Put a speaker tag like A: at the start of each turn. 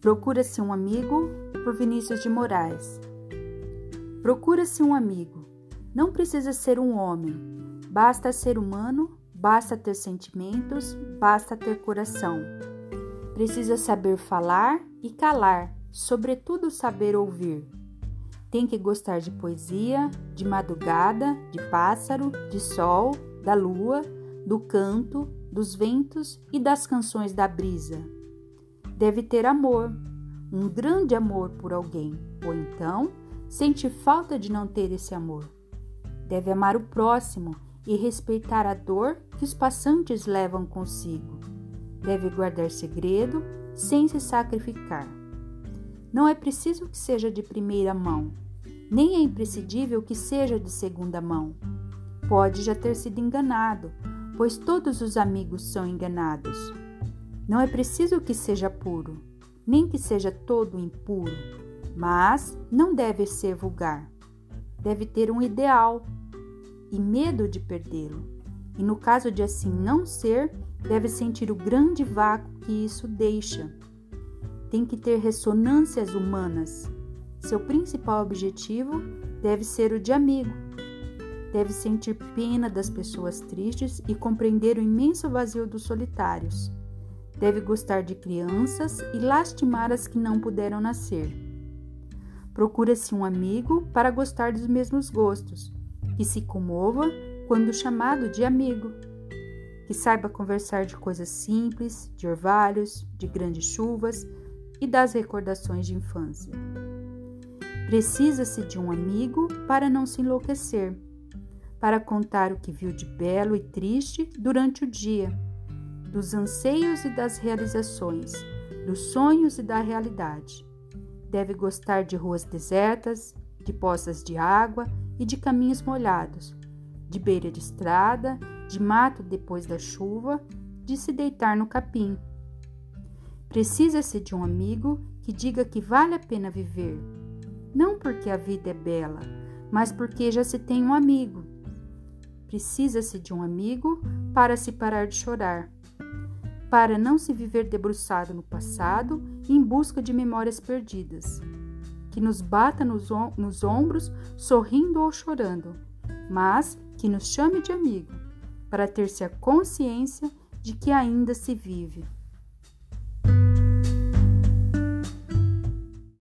A: Procura-se um amigo por Vinícius de Moraes. Procura-se um amigo. Não precisa ser um homem. Basta ser humano, basta ter sentimentos, basta ter coração. Precisa saber falar e calar, sobretudo saber ouvir. Tem que gostar de poesia, de madrugada, de pássaro, de sol, da lua, do canto, dos ventos e das canções da brisa. Deve ter amor, um grande amor por alguém, ou então sente falta de não ter esse amor. Deve amar o próximo e respeitar a dor que os passantes levam consigo. Deve guardar segredo sem se sacrificar. Não é preciso que seja de primeira mão, nem é imprescindível que seja de segunda mão. Pode já ter sido enganado, pois todos os amigos são enganados. Não é preciso que seja puro, nem que seja todo impuro, mas não deve ser vulgar. Deve ter um ideal e medo de perdê-lo. E no caso de assim não ser, deve sentir o grande vácuo que isso deixa tem que ter ressonâncias humanas. Seu principal objetivo deve ser o de amigo. Deve sentir pena das pessoas tristes e compreender o imenso vazio dos solitários. Deve gostar de crianças e lastimar as que não puderam nascer. Procura-se um amigo para gostar dos mesmos gostos, que se comova quando chamado de amigo, que saiba conversar de coisas simples, de orvalhos, de grandes chuvas, e das recordações de infância. Precisa-se de um amigo para não se enlouquecer, para contar o que viu de belo e triste durante o dia, dos anseios e das realizações, dos sonhos e da realidade. Deve gostar de ruas desertas, de poças de água e de caminhos molhados, de beira de estrada, de mato depois da chuva, de se deitar no capim Precisa-se de um amigo que diga que vale a pena viver, não porque a vida é bela, mas porque já se tem um amigo. Precisa-se de um amigo para se parar de chorar, para não se viver debruçado no passado em busca de memórias perdidas, que nos bata nos, om nos ombros sorrindo ou chorando, mas que nos chame de amigo, para ter-se a consciência de que ainda se vive.